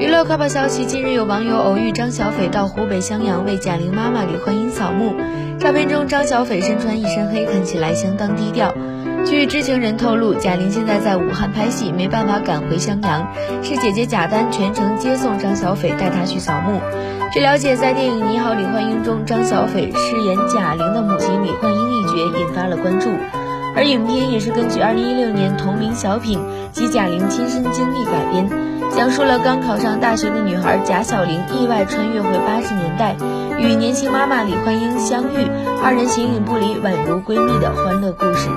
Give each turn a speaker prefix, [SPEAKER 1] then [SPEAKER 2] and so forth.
[SPEAKER 1] 娱乐快报消息：近日有网友偶遇张小斐到湖北襄阳为贾玲妈妈李焕英扫墓。照片中，张小斐身穿一身黑，看起来相当低调。据知情人透露，贾玲现在在武汉拍戏，没办法赶回襄阳，是姐姐贾丹全程接送张小斐，带她去扫墓。据了解，在电影《你好，李焕英》中，张小斐饰演贾玲的母亲李焕英一角，引发了关注。而影片也是根据2016年同名小品及贾玲亲身经历改编，讲述了刚考上大学的女孩贾小玲意外穿越回八十年代，与年轻妈妈李焕英相遇，二人形影不离，宛如闺蜜的欢乐故事。